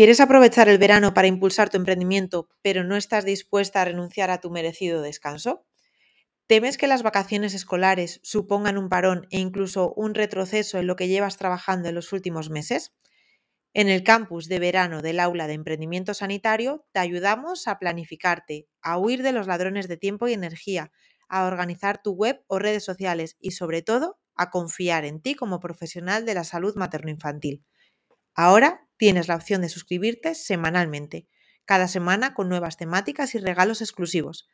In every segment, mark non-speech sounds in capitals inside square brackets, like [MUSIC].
¿Quieres aprovechar el verano para impulsar tu emprendimiento, pero no estás dispuesta a renunciar a tu merecido descanso? ¿Temes que las vacaciones escolares supongan un parón e incluso un retroceso en lo que llevas trabajando en los últimos meses? En el campus de verano del aula de emprendimiento sanitario te ayudamos a planificarte, a huir de los ladrones de tiempo y energía, a organizar tu web o redes sociales y sobre todo a confiar en ti como profesional de la salud materno-infantil. Ahora tienes la opción de suscribirte semanalmente, cada semana con nuevas temáticas y regalos exclusivos.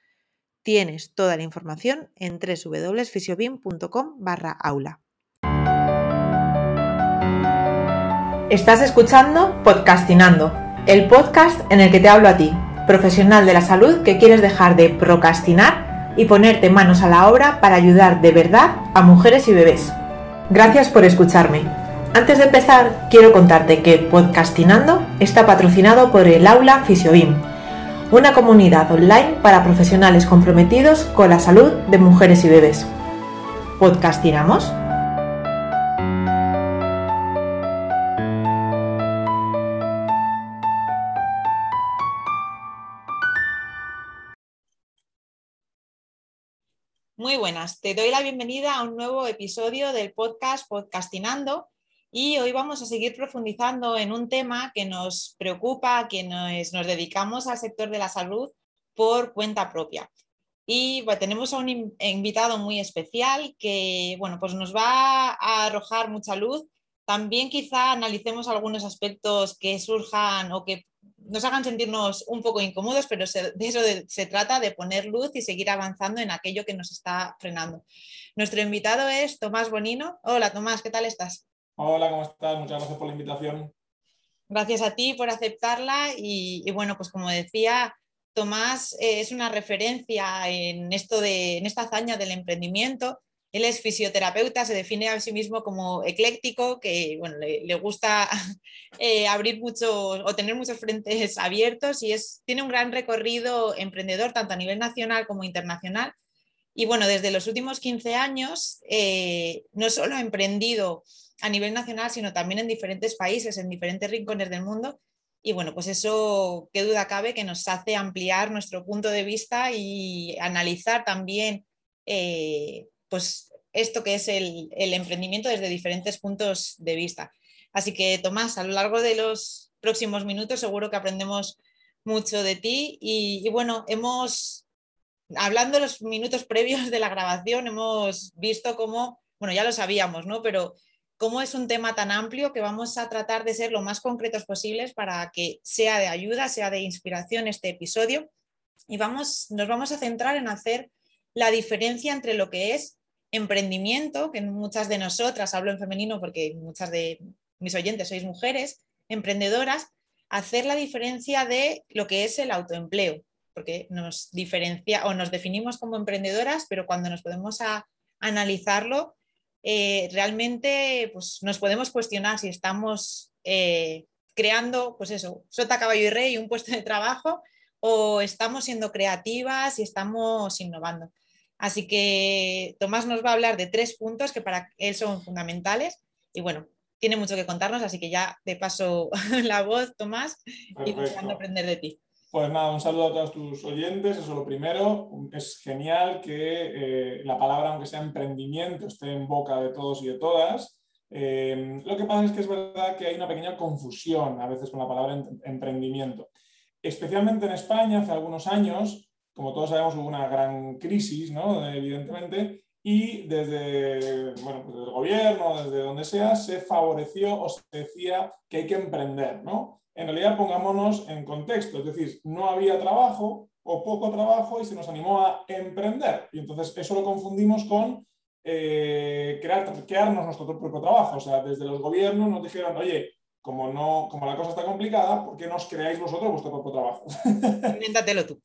Tienes toda la información en www.fisiobim.com barra aula. Estás escuchando Podcastinando, el podcast en el que te hablo a ti, profesional de la salud que quieres dejar de procrastinar y ponerte manos a la obra para ayudar de verdad a mujeres y bebés. Gracias por escucharme. Antes de empezar, quiero contarte que Podcastinando está patrocinado por el Aula Fisiobim, una comunidad online para profesionales comprometidos con la salud de mujeres y bebés. ¿Podcastinamos? Muy buenas, te doy la bienvenida a un nuevo episodio del podcast Podcastinando y hoy vamos a seguir profundizando en un tema que nos preocupa, que nos, nos dedicamos al sector de la salud por cuenta propia. Y tenemos a un invitado muy especial que bueno, pues nos va a arrojar mucha luz. También quizá analicemos algunos aspectos que surjan o que nos hagan sentirnos un poco incómodos, pero de eso se trata, de poner luz y seguir avanzando en aquello que nos está frenando. Nuestro invitado es Tomás Bonino. Hola Tomás, ¿qué tal estás? Hola, ¿cómo estás? Muchas gracias por la invitación. Gracias a ti por aceptarla y, bueno, pues como decía, Tomás eh, es una referencia en, esto de, en esta hazaña del emprendimiento. Él es fisioterapeuta, se define a sí mismo como ecléctico, que bueno, le, gusta [LAUGHS] eh, abrir muchos o tener muchos frentes abiertos y es, tiene un gran recorrido emprendedor tanto a nivel nacional como internacional. Y bueno, desde los últimos 15 años eh, no solo ha emprendido a nivel nacional, sino también en diferentes países, en diferentes rincones del mundo. Y bueno, pues eso, qué duda cabe, que nos hace ampliar nuestro punto de vista y analizar también eh, pues esto que es el, emprendimiento desde diferentes puntos de vista. Así que, Tomás, a lo largo de los próximos minutos seguro que aprendemos mucho de ti. Y, y bueno, hemos, hablando los minutos previos de la grabación, hemos visto cómo, bueno, ya lo sabíamos, ¿no? Pero cómo es un tema tan amplio que vamos a tratar de ser lo más concretos posibles para que sea de ayuda, sea de inspiración este episodio. Y vamos, nos vamos a centrar en hacer la diferencia entre lo que es emprendimiento, que muchas de nosotras, hablo en femenino porque muchas de mis oyentes sois mujeres, emprendedoras, hacer la diferencia de lo que es el autoempleo, porque nos diferencia o nos definimos como emprendedoras, pero cuando nos podemos a analizarlo, eh, realmente pues, nos podemos cuestionar si estamos eh, creando, pues eso, sota, caballo y rey, un puesto de trabajo, o estamos siendo creativas y estamos innovando. Así que Tomás nos va a hablar de tres puntos que para él son fundamentales y bueno, tiene mucho que contarnos, así que ya de paso [LAUGHS] la voz, Tomás, y a aprender de ti. Pues nada, un saludo a todos tus oyentes, eso es lo primero. Es genial que eh, la palabra, aunque sea emprendimiento, esté en boca de todos y de todas. Eh, lo que pasa es que es verdad que hay una pequeña confusión a veces con la palabra emprendimiento. Especialmente en España, hace algunos años, como todos sabemos, hubo una gran crisis, ¿no? evidentemente, y desde, bueno, pues desde el gobierno, desde donde sea, se favoreció o se decía que hay que emprender, ¿no? en realidad pongámonos en contexto, es decir, no había trabajo o poco trabajo y se nos animó a emprender. Y entonces eso lo confundimos con eh, crear, crearnos nuestro propio trabajo. O sea, desde los gobiernos nos dijeron, oye, como, no, como la cosa está complicada, ¿por qué no os creáis vosotros vuestro propio trabajo? [LAUGHS] Invéntatelo tú.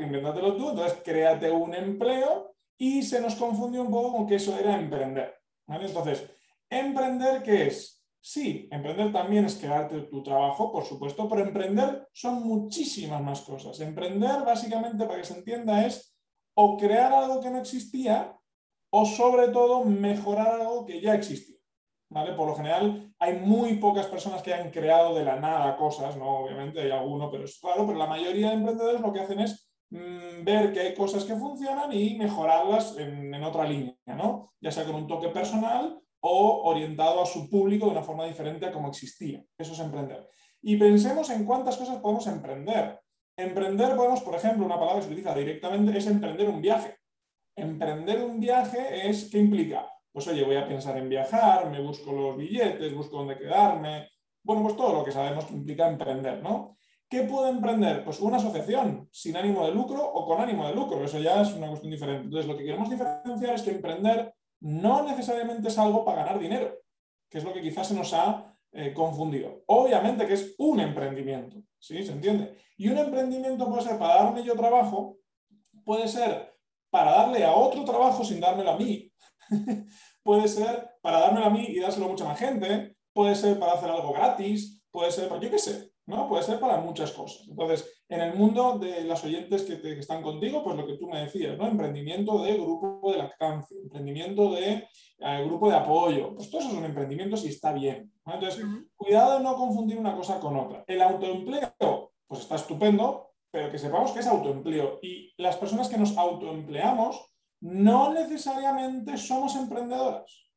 Invéntatelo tú, entonces créate un empleo y se nos confundió un poco con que eso era emprender. Entonces, ¿emprender qué es? Sí, emprender también es crearte tu trabajo, por supuesto, pero emprender son muchísimas más cosas. Emprender, básicamente, para que se entienda, es o crear algo que no existía o, sobre todo, mejorar algo que ya existía. ¿vale? Por lo general hay muy pocas personas que han creado de la nada cosas, ¿no? Obviamente hay alguno, pero es raro, pero la mayoría de emprendedores lo que hacen es ver que hay cosas que funcionan y mejorarlas en, en, otra línea, ¿no? Ya sea con un toque personal o orientado a su público de una forma diferente a como existía. Eso es emprender. Y pensemos en cuántas cosas podemos emprender. Emprender podemos, por ejemplo, una palabra que se utiliza directamente es emprender un viaje. Emprender un viaje es, ¿qué implica? Pues oye, voy a pensar en viajar, me busco los billetes, busco dónde quedarme. Bueno, pues todo lo que sabemos que implica emprender, ¿no? ¿Qué puedo emprender? Pues una asociación sin ánimo de lucro o con ánimo de lucro. Eso ya es una cuestión diferente. Entonces, lo que queremos diferenciar es que emprender no necesariamente es algo para ganar dinero, que es lo que quizás se nos ha eh, confundido. Obviamente que es un emprendimiento, ¿sí? ¿Se entiende? Y un emprendimiento puede ser para darme yo trabajo, puede ser para darle a otro trabajo sin dármelo a mí, [LAUGHS] puede ser para dármelo a mí y dárselo a mucha más gente, puede ser para hacer algo gratis, puede ser, para, yo qué sé, ¿no? Puede ser para muchas cosas. Entonces, en el mundo de las oyentes que, están contigo, pues lo que tú me decías, ¿no? Emprendimiento de grupo de lactancia, emprendimiento de eh, grupo de apoyo, pues todos esos son emprendimientos y está bien. Entonces, cuidado de no confundir una cosa con otra. El autoempleo, pues está estupendo, pero que sepamos que es autoempleo. Y las personas que nos autoempleamos no necesariamente somos emprendedoras.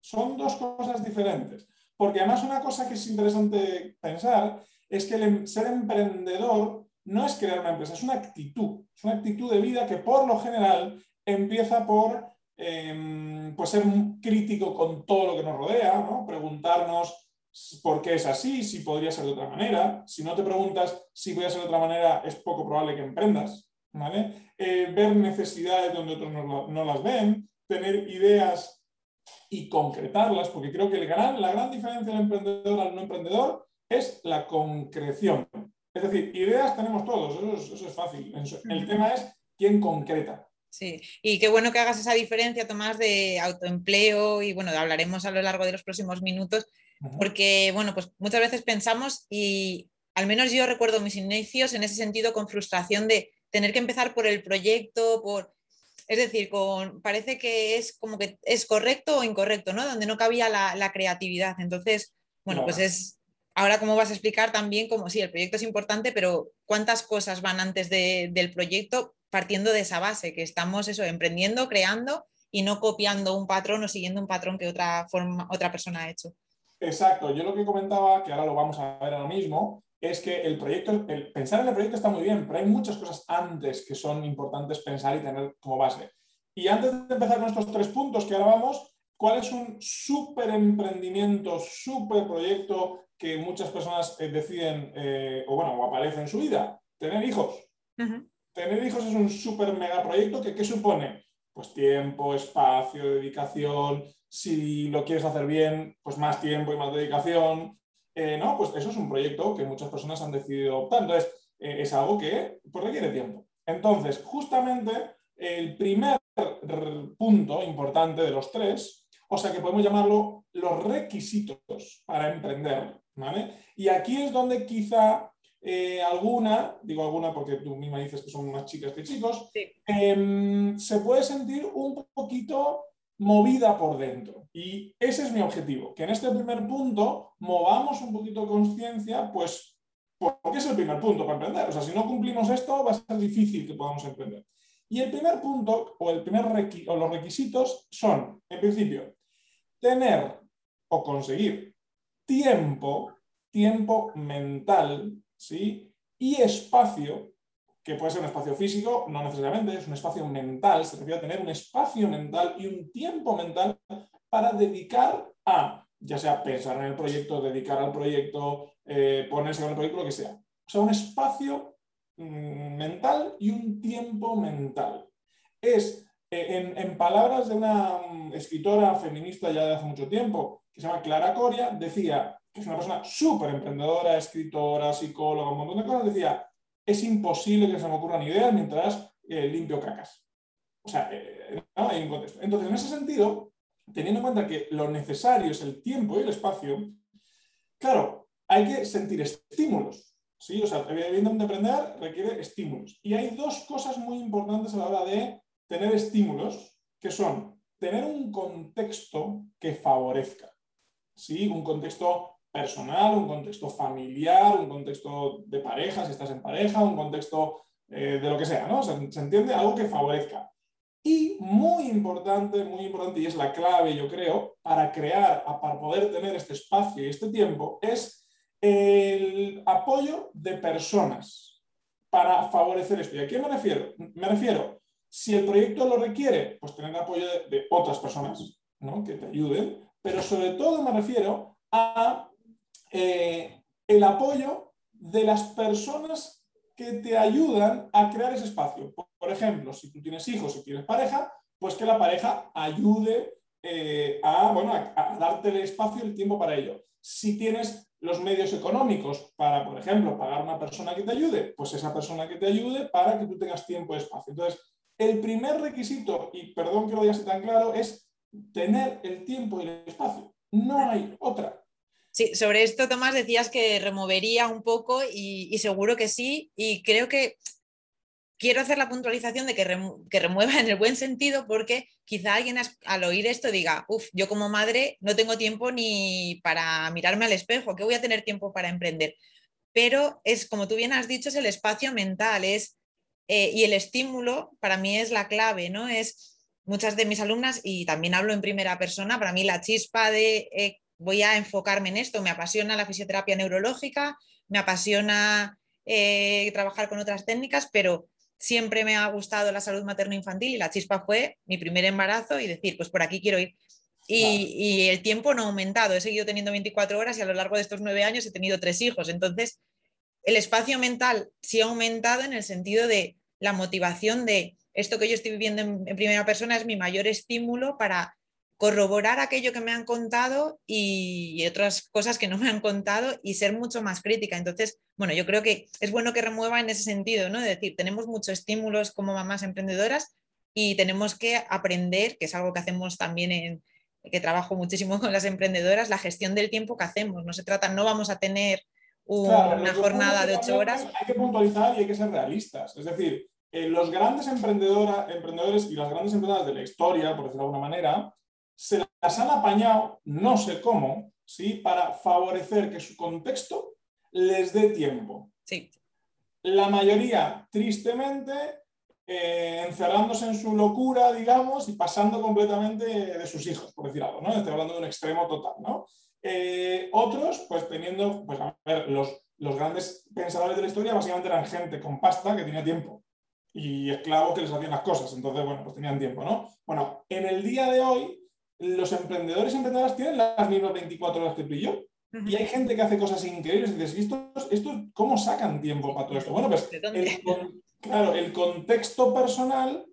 Son dos cosas diferentes. Porque además una cosa que es interesante pensar es que el em, ser emprendedor no es crear una empresa, es una actitud, es una actitud de vida que por lo general empieza por eh, pues ser crítico con todo lo que nos rodea, ¿no? preguntarnos por qué es así, si podría ser de otra manera. Si no te preguntas si podría ser de otra manera, es poco probable que emprendas. Eh, ver necesidades donde otros no las ven, tener ideas y concretarlas, porque creo que el gran, la gran diferencia del emprendedor al no emprendedor es la concreción. Es decir, ideas tenemos todos, eso es, fácil. El tema es quién concreta. Sí, y qué bueno que hagas esa diferencia, Tomás, de autoempleo y bueno, hablaremos a lo largo de los próximos minutos, porque bueno, pues muchas veces pensamos y al menos yo recuerdo mis inicios en ese sentido con frustración de tener que empezar por el proyecto, por es decir, con, parece que es como que es correcto o incorrecto, ¿no? Donde no cabía la, creatividad. Entonces, bueno, pues es, ahora cómo vas a explicar también como sí, el proyecto es importante, pero cuántas cosas van antes del proyecto partiendo de esa base, que estamos eso, emprendiendo, creando y no copiando un patrón o siguiendo un patrón que otra, forma, otra persona ha hecho. Exacto, yo lo que comentaba, que ahora lo vamos a ver ahora mismo, es que el proyecto, el pensar en el proyecto está muy bien, pero hay muchas cosas antes que son importantes pensar y tener como base. Y antes de empezar con estos tres puntos que ahora vamos, ¿cuál es un súper emprendimiento, súper proyecto que muchas personas eh, deciden eh, o bueno, o aparece en su vida? Tener hijos. Tener hijos es un súper mega proyecto que ¿qué supone? Pues tiempo, espacio, dedicación. Si lo quieres hacer bien, pues más tiempo y más dedicación eh, no, pues eso es un proyecto que muchas personas han decidido optar. Entonces, eh, es algo que pues, requiere tiempo. Entonces, justamente el primer punto importante de los tres, o sea que podemos llamarlo los requisitos para emprender, ¿vale? Y aquí es donde quizá eh, alguna, digo alguna porque tú misma dices que son más chicas que chicos, em, se puede sentir un poquito movida por dentro. Y ese es mi objetivo, que en este primer punto movamos un poquito de conciencia, pues porque es el primer punto para emprender. O sea, si no cumplimos esto, va a ser difícil que podamos emprender. Y el primer punto, o, el primer o los requisitos son, en principio, tener o conseguir tiempo, tiempo mental, ¿sí? Y espacio que puede ser un espacio físico, no necesariamente, es un espacio mental, se refiere a tener un espacio mental y un tiempo mental para dedicar a, ya sea pensar en el proyecto, dedicar al proyecto, eh, ponerse con el proyecto, lo que sea. O sea, un espacio mm, mental y un tiempo mental. Es, eh, en, palabras de una mm, escritora feminista ya de hace mucho tiempo, que se llama Clara Coria, decía, que es una persona súper emprendedora, escritora, psicóloga, un montón de cosas, decía, es imposible que se me ocurran ideas mientras eh, limpio cacas. O sea, eh, no hay un contexto. Entonces, en ese sentido, teniendo en cuenta que lo necesario es el tiempo y el espacio, claro, hay que sentir estímulos. ¿sí? O sea, evidentemente aprender requiere estímulos. Y hay dos cosas muy importantes a la hora de tener estímulos, que son tener un contexto que favorezca. ¿sí? Un contexto personal, un contexto familiar, un contexto de pareja, si estás en pareja, un contexto eh, de lo que sea, ¿no? ¿Se, entiende? Algo que favorezca. Y muy importante, muy importante, y es la clave, yo creo, para crear, para poder tener este espacio y este tiempo, es el apoyo de personas para favorecer esto. ¿Y a qué me refiero? Me refiero, si el proyecto lo requiere, pues tener apoyo de, otras personas ¿no? que te ayuden, pero sobre todo me refiero a eh, el apoyo de las personas que te ayudan a crear ese espacio. Por, ejemplo, si tú tienes hijos y tienes pareja, pues que la pareja ayude eh, a, bueno, a, darte el espacio y el tiempo para ello. Si tienes los medios económicos para, por ejemplo, pagar a una persona que te ayude, pues esa persona que te ayude para que tú tengas tiempo y espacio. Entonces, el primer requisito, y perdón que lo diga así tan claro, es tener el tiempo y el espacio. No hay otra. Sobre esto, Tomás, decías que removería un poco y, seguro que sí. Y creo que quiero hacer la puntualización de que, remueva en el buen sentido porque quizá alguien al oír esto diga, uff, yo como madre no tengo tiempo ni para mirarme al espejo, ¿qué voy a tener tiempo para emprender? Pero es, como tú bien has dicho, es el espacio mental, es, eh, y el estímulo para mí es la clave, ¿no? Es muchas de mis alumnas, y también hablo en primera persona, para mí la chispa de eh, voy a enfocarme en esto, me apasiona la fisioterapia neurológica, me apasiona eh, trabajar con otras técnicas, pero siempre me ha gustado la salud materno-infantil y la chispa fue mi primer embarazo y decir, pues por aquí quiero ir. Y, el tiempo no ha aumentado, he seguido teniendo 24 horas y a lo largo de estos nueve años he tenido tres hijos. Entonces, el espacio mental sí ha aumentado en el sentido de la motivación de esto que yo estoy viviendo en primera persona es mi mayor estímulo para corroborar aquello que me han contado y otras cosas que no me han contado y ser mucho más crítica. Entonces, bueno, yo creo que es bueno que remueva en ese sentido, ¿no? De decir, tenemos muchos estímulos como mamás emprendedoras y tenemos que aprender, que es algo que hacemos también en que trabajo muchísimo con las emprendedoras, la gestión del tiempo que hacemos. No se trata, no vamos a tener una jornada de ocho horas. Hay que puntualizar y hay que ser realistas. Es decir, eh, los grandes emprendedores y las grandes emprendedoras de la historia, por decirlo de alguna manera, se las han apañado, no sé cómo, ¿sí? para favorecer que su contexto les dé tiempo. Sí. La mayoría, tristemente, eh, encerrándose en su locura, digamos, y pasando completamente de sus hijos, por decir algo, ¿no? Estoy hablando de un extremo total, ¿no? Eh, otros, pues teniendo, pues a ver, los, los grandes pensadores de la historia básicamente eran gente con pasta que tenía tiempo y esclavos que les hacían las cosas, entonces, bueno, pues tenían tiempo, ¿no? Bueno, en el día de hoy, los emprendedores y emprendedoras tienen las mismas 24 horas que tú y yo. Y hay gente que hace cosas increíbles y dices, ¿esto, esto, cómo sacan tiempo para todo esto? Bueno, pues el, claro, el contexto personal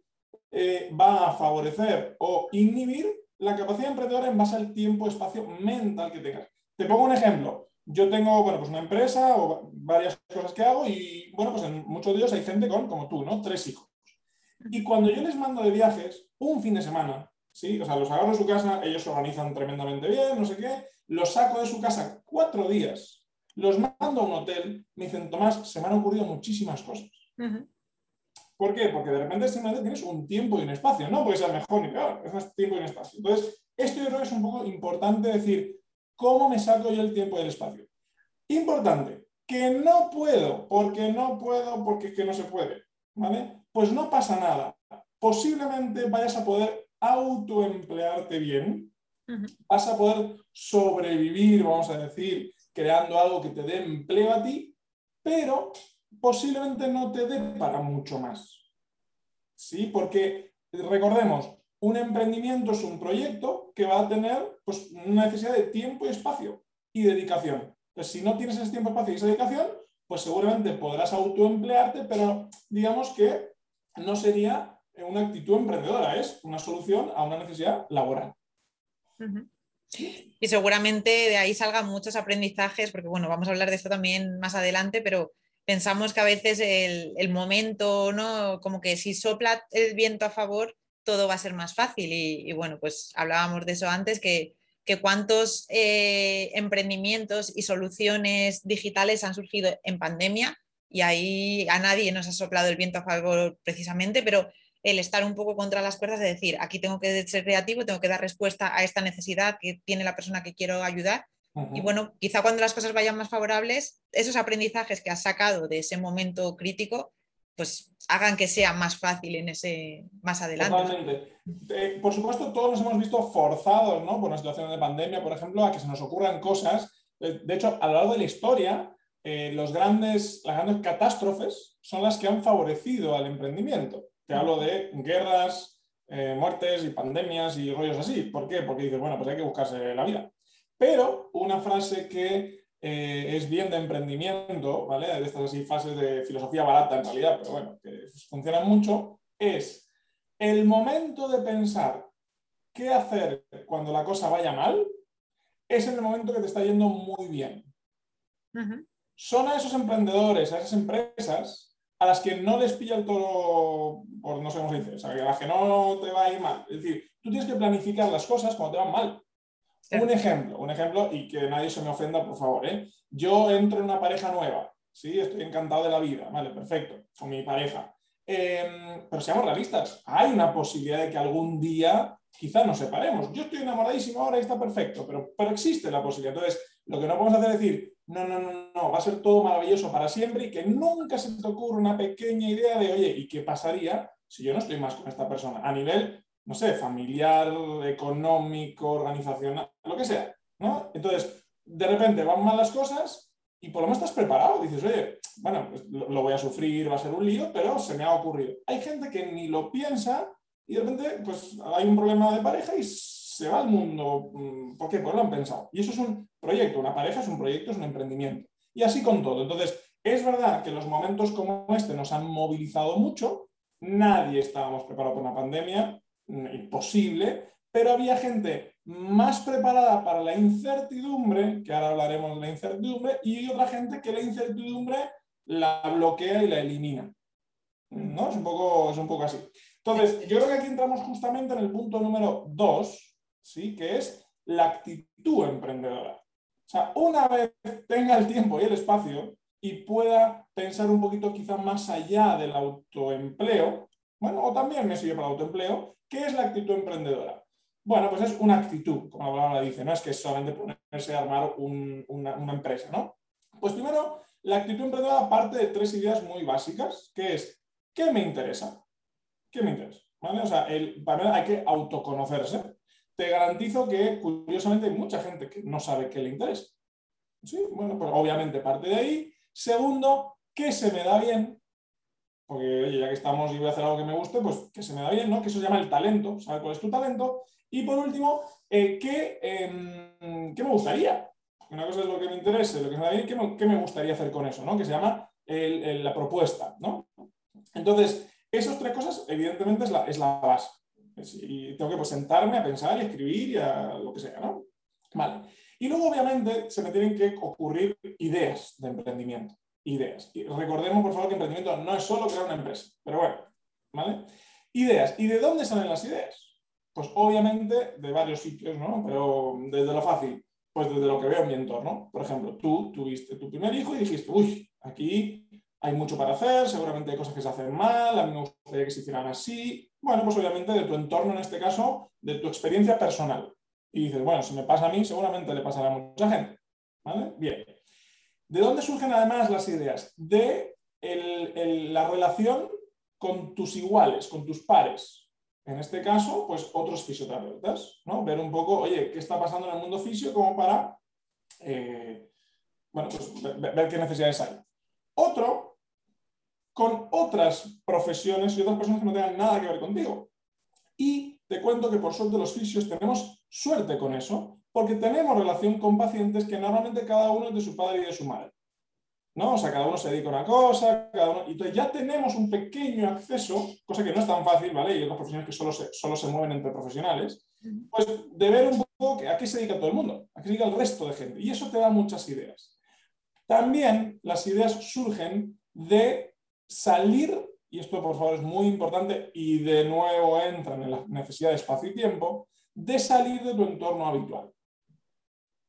eh, va a favorecer o inhibir la capacidad emprendedora en base al tiempo, espacio mental que tengas. Te pongo un ejemplo. Yo tengo, bueno, pues una empresa o varias cosas que hago y, bueno, pues en muchos de ellos hay gente con, como tú, ¿no? Tres hijos. Y cuando yo les mando de viajes, un fin de semana, ¿sí? O sea, los agarro de su casa, ellos se organizan tremendamente bien, no sé qué, los saco de su casa cuatro días, los mando a un hotel, me dicen, Tomás, se me han ocurrido muchísimas cosas. ¿Por qué? Porque de repente simplemente tienes un tiempo y un espacio, no porque sea mejor ni peor, es más tiempo y un espacio. Entonces, esto yo creo que es un poco importante decir, ¿cómo me saco yo el tiempo y el espacio? Importante, que no puedo, porque no puedo, porque es que no se puede, ¿vale? Pues no pasa nada. Posiblemente vayas a poder autoemplearte bien, vas a poder sobrevivir, vamos a decir, creando algo que te dé empleo a ti, pero posiblemente no te dé para mucho más. ¿Sí? Porque recordemos, un emprendimiento es un proyecto que va a tener pues, una necesidad de tiempo y espacio y dedicación. Entonces, si no tienes ese tiempo, espacio y esa dedicación, pues seguramente podrás autoemplearte, pero digamos que no sería una actitud emprendedora, es una solución a una necesidad laboral. Y seguramente de ahí salgan muchos aprendizajes, porque bueno, vamos a hablar de esto también más adelante, pero pensamos que a veces el, momento, ¿no? Como que si sopla el viento a favor, todo va a ser más fácil. Y, bueno, pues hablábamos de eso antes, que, que cuántos eh, emprendimientos y soluciones digitales han surgido en pandemia y ahí a nadie nos ha soplado el viento a favor precisamente, pero el estar un poco contra las cuerdas de decir, aquí tengo que ser creativo, tengo que dar respuesta a esta necesidad que tiene la persona que quiero ayudar. Y bueno, quizá cuando las cosas vayan más favorables, esos aprendizajes que has sacado de ese momento crítico, pues hagan que sea más fácil en ese más adelante. Totalmente. Eh, por supuesto, todos nos hemos visto forzados, ¿no? Por una situación de pandemia, por ejemplo, a que se nos ocurran cosas. Eh, de hecho, a lo largo de la historia, eh, los grandes, las grandes catástrofes son las que han favorecido al emprendimiento. Te hablo de guerras, muertes y pandemias y rollos así. ¿Por qué? Porque dices, bueno, pues hay que buscarse la vida. Pero una frase que eh, es bien de emprendimiento, ¿vale? De estas así fases de filosofía barata en realidad, pero bueno, que funcionan mucho, es el momento de pensar qué hacer cuando la cosa vaya mal, es en el momento que te está yendo muy bien. Son a esos emprendedores, a esas empresas, a las que no les pilla el toro, por no sé cómo se dice, o sea, a las que no te va a ir mal. Es decir, tú tienes que planificar las cosas cuando te van mal. Un ejemplo, un ejemplo, y que nadie se me ofenda, por favor. ¿eh? Yo entro en una pareja nueva, ¿sí? Estoy encantado de la vida, vale, perfecto, con mi pareja. Em, pero seamos realistas, hay una posibilidad de que algún día quizás nos separemos. Yo estoy enamoradísimo ahora y está perfecto, pero, pero existe la posibilidad. Entonces, lo que no podemos hacer es decir, no, no, no, no, va a ser todo maravilloso para siempre y que nunca se te ocurra una pequeña idea de, oye, ¿y qué pasaría si yo no estoy más con esta persona? A nivel no sé, familiar, económico, organizacional, lo que sea, ¿no? Entonces, de repente van mal las cosas y por lo menos estás preparado. Dices, oye, bueno, pues lo, voy a sufrir, va a ser un lío, pero se me ha ocurrido. Hay gente que ni lo piensa y de repente, pues hay un problema de pareja y se va al mundo. Mm, ¿Por qué? Pues lo han pensado. Y eso es un proyecto, una pareja es un proyecto, es un emprendimiento. Y así con todo. Entonces, es verdad que los momentos como este nos han movilizado mucho. Nadie estábamos preparados para una pandemia imposible, pero había gente más preparada para la incertidumbre, que ahora hablaremos de la incertidumbre, y otra gente que la incertidumbre la bloquea y la elimina. ¿No? Es un poco, es un poco así. Entonces, yo creo que aquí entramos justamente en el punto número dos, ¿sí? que es la actitud emprendedora. O sea, una vez tenga el tiempo y el espacio y pueda pensar un poquito quizá más allá del autoempleo, bueno, o también me sirve para el autoempleo, ¿Qué es la actitud emprendedora? Bueno, pues es una actitud, como la palabra dice, no es que es solamente ponerse a armar una, empresa, ¿no? Pues primero, la actitud emprendedora parte de tres ideas muy básicas, que es, ¿qué me interesa? ¿Qué me interesa? O sea, el, hay que autoconocerse. Te garantizo que, curiosamente, hay mucha gente que no sabe qué le interesa. Sí, bueno, pues obviamente parte de ahí. Segundo, ¿qué se me da bien? porque oye, ya que estamos y voy a hacer algo que me guste, pues que se me da bien, ¿no? Que eso se llama el talento, saber cuál es tu talento. Y por último, eh, em, ¿qué, me gustaría? Una cosa es lo que me interese, lo que me da bien, ¿qué me, gustaría hacer con eso? ¿no? Que se llama la propuesta, ¿no? Entonces, esas tres cosas, evidentemente, es la, es la base. Y tengo que pues, sentarme a pensar y escribir y a lo que sea, ¿no? Vale. Y luego, obviamente, se me tienen que ocurrir ideas de emprendimiento ideas. Y recordemos, por favor, que emprendimiento no es solo crear una empresa, pero bueno, ¿vale? Ideas. ¿Y de dónde salen las ideas? Pues obviamente de varios sitios, ¿no? Pero desde lo fácil, pues desde lo que veo en mi entorno. Por ejemplo, tú tuviste tu primer hijo y dijiste, uy, aquí hay mucho para hacer, seguramente hay cosas que se hacen mal, a mí me gustaría que se hicieran así. Bueno, pues obviamente de tu entorno, en este caso, de tu experiencia personal. Y dices, bueno, si me pasa a mí, seguramente le pasará a mucha gente. ¿Vale? Bien. ¿De dónde surgen además las ideas? De la relación con tus iguales, con tus pares. En este caso, pues otros fisioterapeutas, ¿no? Ver un poco, oye, ¿qué está pasando en el mundo fisio como para, eh, bueno, pues ver, qué necesidades hay. Otro, con otras profesiones y otras personas que no tengan nada que ver contigo. Y te cuento que por suerte los fisios tenemos suerte con eso, porque tenemos relación con pacientes que normalmente cada uno es de su padre y de su madre. ¿no? O sea, cada uno se dedica a una cosa, cada uno... Y entonces ya tenemos un pequeño acceso, cosa que no es tan fácil, ¿vale? Y otras profesiones que solo se, solo se mueven entre profesionales, pues de ver un poco a qué se dedica todo el mundo, a qué se dedica el resto de gente. Y eso te da muchas ideas. También las ideas surgen de salir, y esto por favor es muy importante, y de nuevo entran en la necesidad de espacio y tiempo, de salir de tu entorno habitual.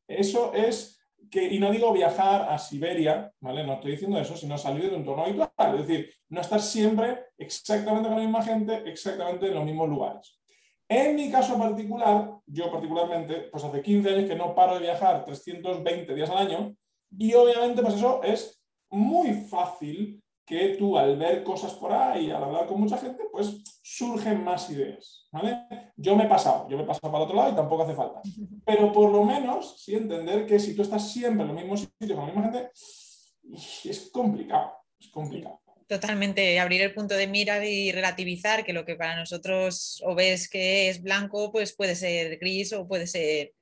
Eso es que, y no digo viajar a Siberia, ¿vale? No estoy diciendo eso, sino salir de un entorno habitual. Es decir, no estar siempre exactamente con la misma gente, exactamente en los mismos lugares. En mi caso particular, yo particularmente, pues hace 15 años que no paro de viajar 320 días al año y obviamente pues eso es muy fácil que tú al ver cosas por ahí, al hablar con mucha gente, pues surgen más ideas. ¿vale? Yo me he pasado, yo me he pasado para el otro lado y tampoco hace falta. [LAUGHS] Pero por lo menos sí entender que si tú estás siempre en los mismos sitios con la misma gente, es complicado, es complicado. Totalmente, abrir el punto de mira y relativizar que lo que para nosotros o ves que es blanco, pues puede ser gris o puede ser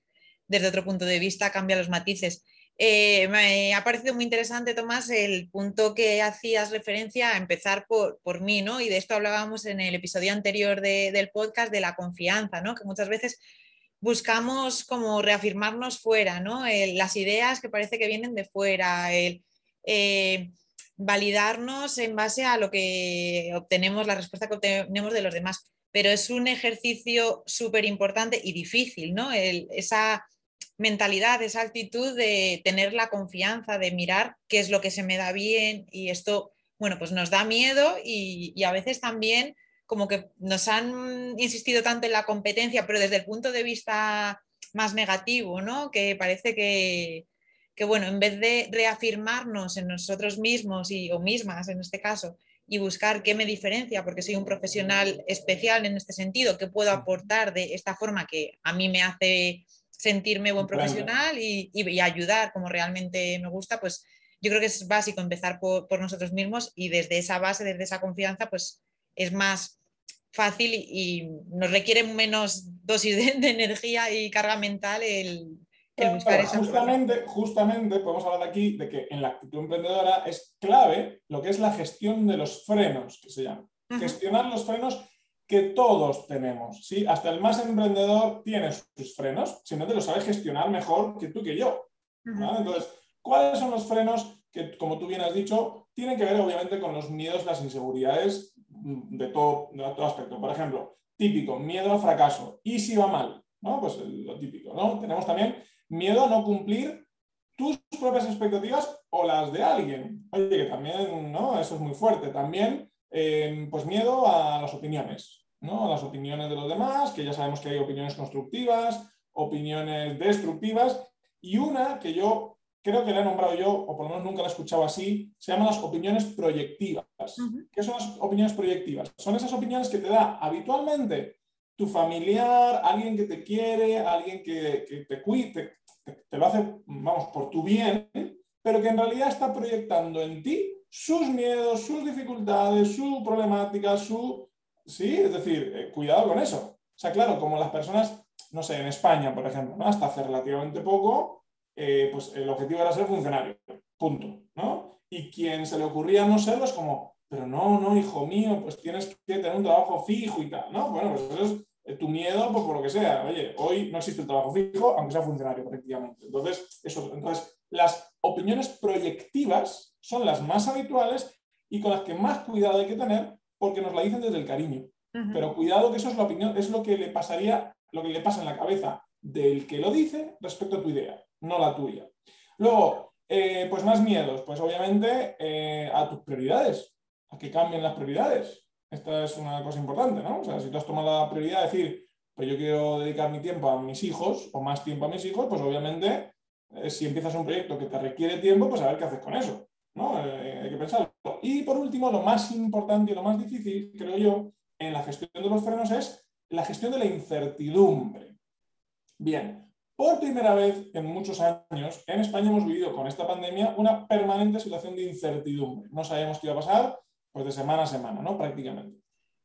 desde otro punto de vista, cambia los matices. Eh, me ha parecido muy interesante, Tomás, el punto que hacías referencia a empezar por, por mí, ¿no? Y de esto hablábamos en el episodio anterior del podcast de la confianza, ¿no? Que muchas veces buscamos como reafirmarnos fuera, ¿no? las ideas que parece que vienen de fuera, el eh, validarnos en base a lo que obtenemos, la respuesta que obtenemos de los demás. Pero es un ejercicio súper importante y difícil, ¿no? esa mentalidad, esa actitud de tener la confianza, de mirar qué es lo que se me da bien y esto, bueno, pues nos da miedo y, a veces también como que nos han insistido tanto en la competencia, pero desde el punto de vista más negativo, ¿no? Que parece que, que bueno, en vez de reafirmarnos en nosotros mismos y, o mismas en este caso, y buscar qué me diferencia, porque soy un profesional especial en este sentido, qué puedo aportar de esta forma que a mí me hace sentirme buen profesional y, ayudar como realmente me gusta, pues yo creo que es básico empezar por, nosotros mismos y desde esa base, desde esa confianza, pues es más fácil y, nos requiere menos dosis de, energía y carga mental el, buscar esa justamente, justamente podemos hablar aquí de que en la actitud emprendedora es clave lo que es la gestión de los frenos, que se llama. Gestionar los frenos que todos tenemos. ¿sí? Hasta el más emprendedor tiene sus frenos, si no te lo sabes gestionar mejor que tú que yo. Entonces, ¿cuáles son los frenos que, como tú bien has dicho, tienen que ver obviamente con los miedos, las inseguridades mm, de todo, de todo aspecto? Por ejemplo, típico, miedo al fracaso. ¿Y si va mal? ¿no? Pues lo típico. ¿no? Tenemos también miedo a no cumplir tus propias expectativas o las de alguien. Oye, que también, ¿no? Eso es muy fuerte. También Em, pues miedo a las opiniones, ¿no? A las opiniones de los demás, que ya sabemos que hay opiniones constructivas, opiniones destructivas, y una que yo creo que la he nombrado yo, o por lo menos nunca la he escuchado así, se llaman las opiniones proyectivas. ¿Qué son las opiniones proyectivas? Son esas opiniones que te da habitualmente tu familiar, alguien que te quiere, alguien que, te cuide, te lo hace, vamos, por tu bien, pero que en realidad está proyectando en ti sus miedos, sus dificultades, su problemática, su... Sí, es decir, eh, cuidado con eso. O sea, claro, como las personas, no sé, en España, por ejemplo, hasta hace relativamente poco, eh, pues el objetivo era ser funcionario, punto, ¿no? Y quien se le ocurría no serlo es como, pero no, no, hijo mío, pues tienes que tener un trabajo fijo y tal, ¿no? Bueno, pues eso es eh, tu miedo, pues por lo que sea. Oye, hoy no existe el trabajo fijo, aunque sea funcionario, prácticamente. Entonces, eso, entonces las opiniones proyectivas son las más habituales y con las que más cuidado hay que tener porque nos la dicen desde el cariño. Pero cuidado que eso es la opinión, es lo que le pasaría, lo que le pasa en la cabeza del que lo dice respecto a tu idea, no la tuya. Luego, eh, pues más miedos, pues obviamente eh, a tus prioridades, a que cambien las prioridades. Esta es una cosa importante, ¿no? O sea, si tú has tomado la prioridad de decir, pues yo quiero dedicar mi tiempo a mis hijos o más tiempo a mis hijos, pues obviamente eh, si empiezas un proyecto que te requiere tiempo, pues a ver qué haces con eso. ¿no? Eh, hay que pensarlo. Y por último, lo más importante y lo más difícil, creo yo, en la gestión de los frenos es la gestión de la incertidumbre. Bien, por primera vez en muchos años, en España hemos vivido con esta pandemia una permanente situación de incertidumbre. No sabemos qué iba a pasar, pues de semana a semana, ¿no? Prácticamente.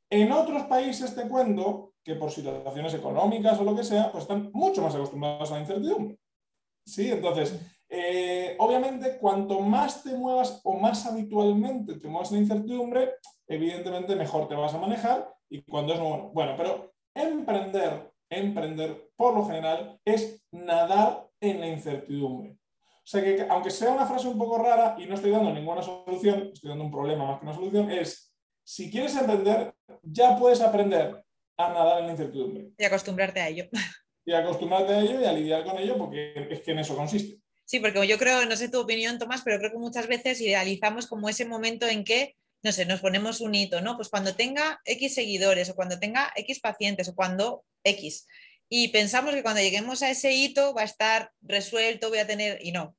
En otros países te cuento que por situaciones económicas o lo que sea, pues están mucho más acostumbrados a la incertidumbre. ¿Sí? Entonces, eh, obviamente, cuanto más te muevas o más habitualmente te muevas en incertidumbre, evidentemente mejor te vas a manejar y cuando es bueno. Bueno, pero emprender, emprender por lo general es nadar en la incertidumbre. O sea que, aunque sea una frase un poco rara y no estoy dando ninguna solución, estoy dando un problema más que una solución, es, si quieres emprender, ya puedes aprender a nadar en la incertidumbre. Y acostumbrarte a ello. [LAUGHS] y acostumbrarte a ello y a lidiar con ello porque es que en eso consiste. Sí, porque yo creo, no sé tu opinión, Tomás, pero creo que muchas veces idealizamos como ese momento en que, no sé, nos ponemos un hito, ¿no? Pues cuando tenga X seguidores o cuando tenga X pacientes o cuando X. Y pensamos que cuando lleguemos a ese hito va a estar resuelto, voy a tener, y no,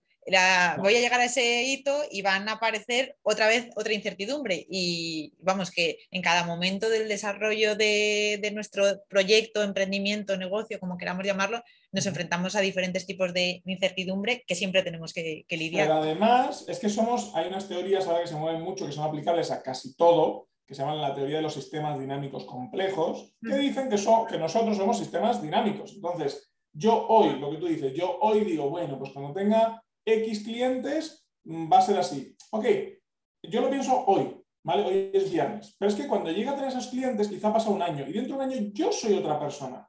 voy a llegar a ese hito y van a aparecer otra vez otra incertidumbre. Y vamos, que en cada momento del desarrollo de, nuestro proyecto, emprendimiento, negocio, como queramos llamarlo, nos enfrentamos a diferentes tipos de incertidumbre que siempre tenemos que, lidiar. Pero además, es que somos, hay unas teorías ahora que se mueven mucho, que son aplicables a casi todo, que se llaman la teoría de los sistemas dinámicos complejos, que dicen que, son, que nosotros somos sistemas dinámicos. Entonces, yo hoy, lo que tú dices, yo hoy digo, bueno, pues cuando tenga X clientes mm, va a ser así. Ok, yo lo pienso hoy, ¿vale? Hoy es viernes. Pero es que cuando llega a tener esos clientes, quizá pasa un año y dentro de un año yo soy otra persona.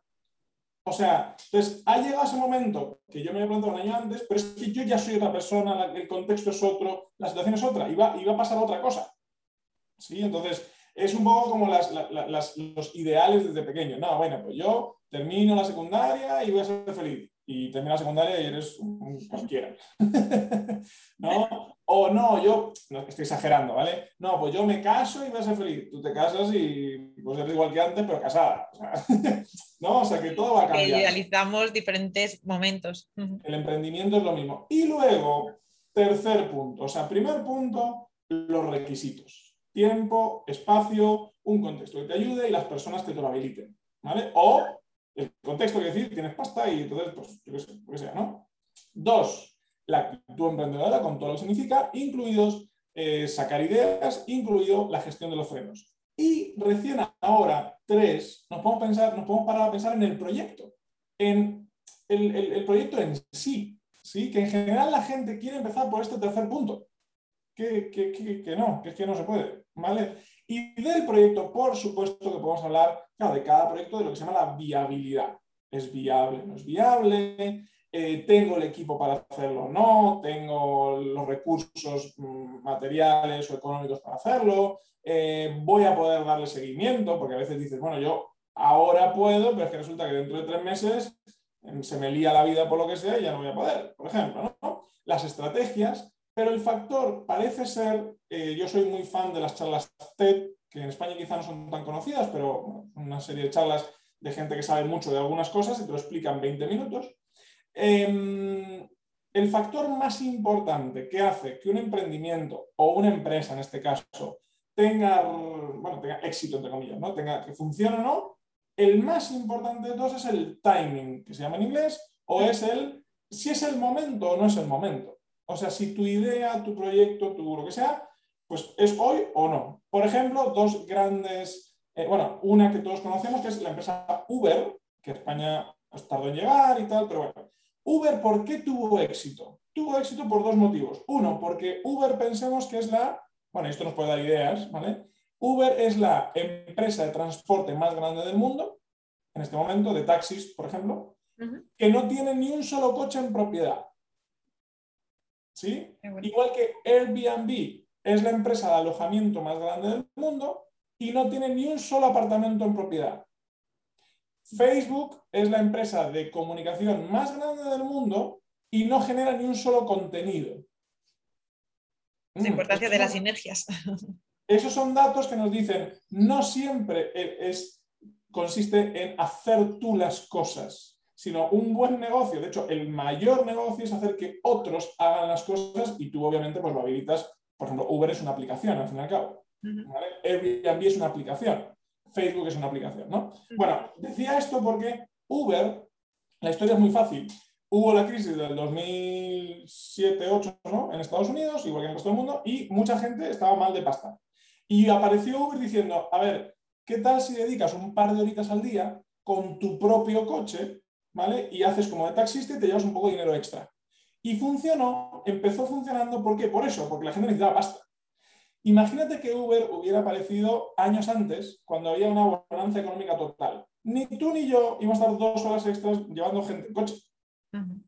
O sea, entonces ha llegado ese momento que yo me había planteado un año antes, pero es que yo ya soy otra persona, el contexto es otro, la situación es otra, y va, a pasar otra cosa. ¿Sí? Entonces, es un poco como los ideales desde pequeño. No, bueno, pues yo termino la secundaria y voy a ser feliz y terminas la secundaria y eres un cualquiera. [LAUGHS] ¿No? O no, yo, no, estoy exagerando, ¿vale? No, pues yo me caso y voy a ser feliz. Tú te casas y pues eres igual que antes, pero casada. [LAUGHS] ¿No? O sea que todo va a cambiar. Idealizamos diferentes momentos. [LAUGHS] El emprendimiento es lo mismo. Y luego, tercer punto. O sea, primer punto, los requisitos. Tiempo, espacio, un contexto que te ayude y las personas que te lo habiliten. ¿Vale? O el contexto que decir, tienes pasta y entonces, pues, yo qué sé, lo que sea, ¿no? Dos, la actitud emprendedora con todo lo que significa, incluidos eh, sacar ideas, incluido la gestión de los frenos. Y recién ahora, tres, nos podemos, pensar, nos podemos parar a pensar en el proyecto, en el, proyecto en sí, sí, que en general la gente quiere empezar por este tercer punto, que, que, que no, que es que no se puede, ¿vale? Y del proyecto, por supuesto, que podemos hablar de cada proyecto de lo que se llama la viabilidad. ¿Es viable? ¿No es viable? Eh, ¿Tengo el equipo para hacerlo o no? ¿Tengo los recursos mm, materiales o económicos para hacerlo? Eh, ¿Voy a poder darle seguimiento? Porque a veces dices, bueno, yo ahora puedo, pero es que resulta que dentro de tres meses em, se me lía la vida por lo que sea y ya no voy a poder, por ejemplo. ¿no? Las estrategias pero el factor parece ser, eh, yo soy muy fan de las charlas TED, que en España quizá no son tan conocidas, pero una serie de charlas de gente que sabe mucho de algunas cosas y te lo explican 20 minutos. Em, el factor más importante que hace que un emprendimiento o una empresa en este caso tenga, bueno, tenga éxito, entre comillas, ¿no? tenga, que funcione o no, el más importante de todos es el timing, que se llama en inglés, o es el si es el momento o no es el momento. O sea, si tu idea, tu proyecto, tu lo que sea, pues es hoy o no. Por ejemplo, dos grandes, eh, bueno, una que todos conocemos que es la empresa Uber, que España tardó en llegar y tal, pero bueno. Uber, ¿por qué tuvo éxito? Tuvo éxito por dos motivos. Uno, porque Uber pensemos que es la, bueno, esto nos puede dar ideas, ¿vale? Uber es la empresa de transporte más grande del mundo, en este momento, de taxis, por ejemplo, que no tiene ni un solo coche en propiedad. ¿Sí? Igual que Airbnb es la empresa de alojamiento más grande del mundo y no tiene ni un solo apartamento en propiedad. Facebook es la empresa de comunicación más grande del mundo y no genera ni un solo contenido. La importancia de las sinergias. [LAUGHS] Esos son datos que nos dicen, no siempre es, consiste en hacer tú las cosas, sino un buen negocio. De hecho, el mayor negocio es hacer que otros hagan las cosas y tú obviamente pues lo habilitas. Por ejemplo, Uber es una aplicación, al fin y al cabo. Airbnb es una aplicación. Facebook es una aplicación, ¿no? Bueno, decía esto porque Uber, la historia es muy fácil. Hubo la crisis del 2007-2008 ¿no? en Estados Unidos, igual que en el resto del mundo, y mucha gente estaba mal de pasta. Y apareció Uber diciendo, a ver, ¿qué tal si dedicas un par de horitas al día con tu propio coche ¿vale? Y haces como de taxista y te llevas un poco de dinero extra. Y funcionó, empezó funcionando, ¿por qué? Por eso, porque la gente necesitaba pasta. Imagínate que Uber hubiera aparecido años antes, cuando había una bonanza económica total. Ni tú ni yo íbamos a estar dos horas extras llevando gente en coche.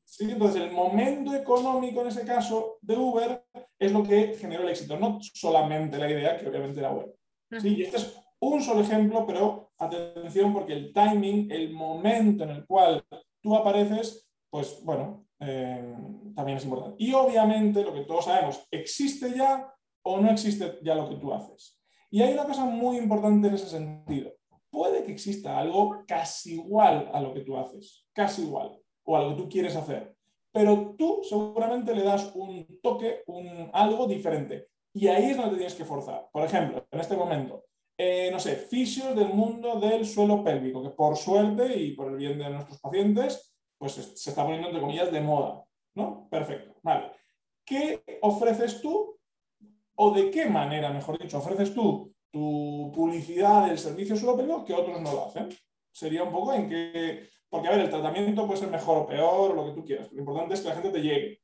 ¿Sí? Entonces, el momento económico en ese caso de Uber es lo que generó el éxito, no solamente la idea, que obviamente era web. ¿Sí? Y este es un solo ejemplo, pero atención porque el timing, el momento en el cual tú apareces, pues bueno, eh, también es importante. Y obviamente, lo que todos sabemos, ¿existe ya o no existe ya lo que tú haces? Y hay una cosa muy importante en ese sentido. Puede que exista algo casi igual a lo que tú haces, casi igual, o a lo que tú quieres hacer, pero tú seguramente le das un toque, un algo diferente. Y ahí es donde tienes que forzar. Por ejemplo, en este momento, eh, no sé, fisios del mundo del suelo pélvico, que por suerte y por el bien de nuestros pacientes, pues se está poniendo entre comillas de moda. ¿No? Perfecto. Vale. ¿Qué ofreces tú o de qué manera, mejor dicho, ofreces tú tu publicidad del servicio suelo pélvico que otros no lo hacen? Sería un poco en que, porque a ver, el tratamiento puede ser mejor o peor, o lo que tú quieras. Lo importante es que la gente te llegue.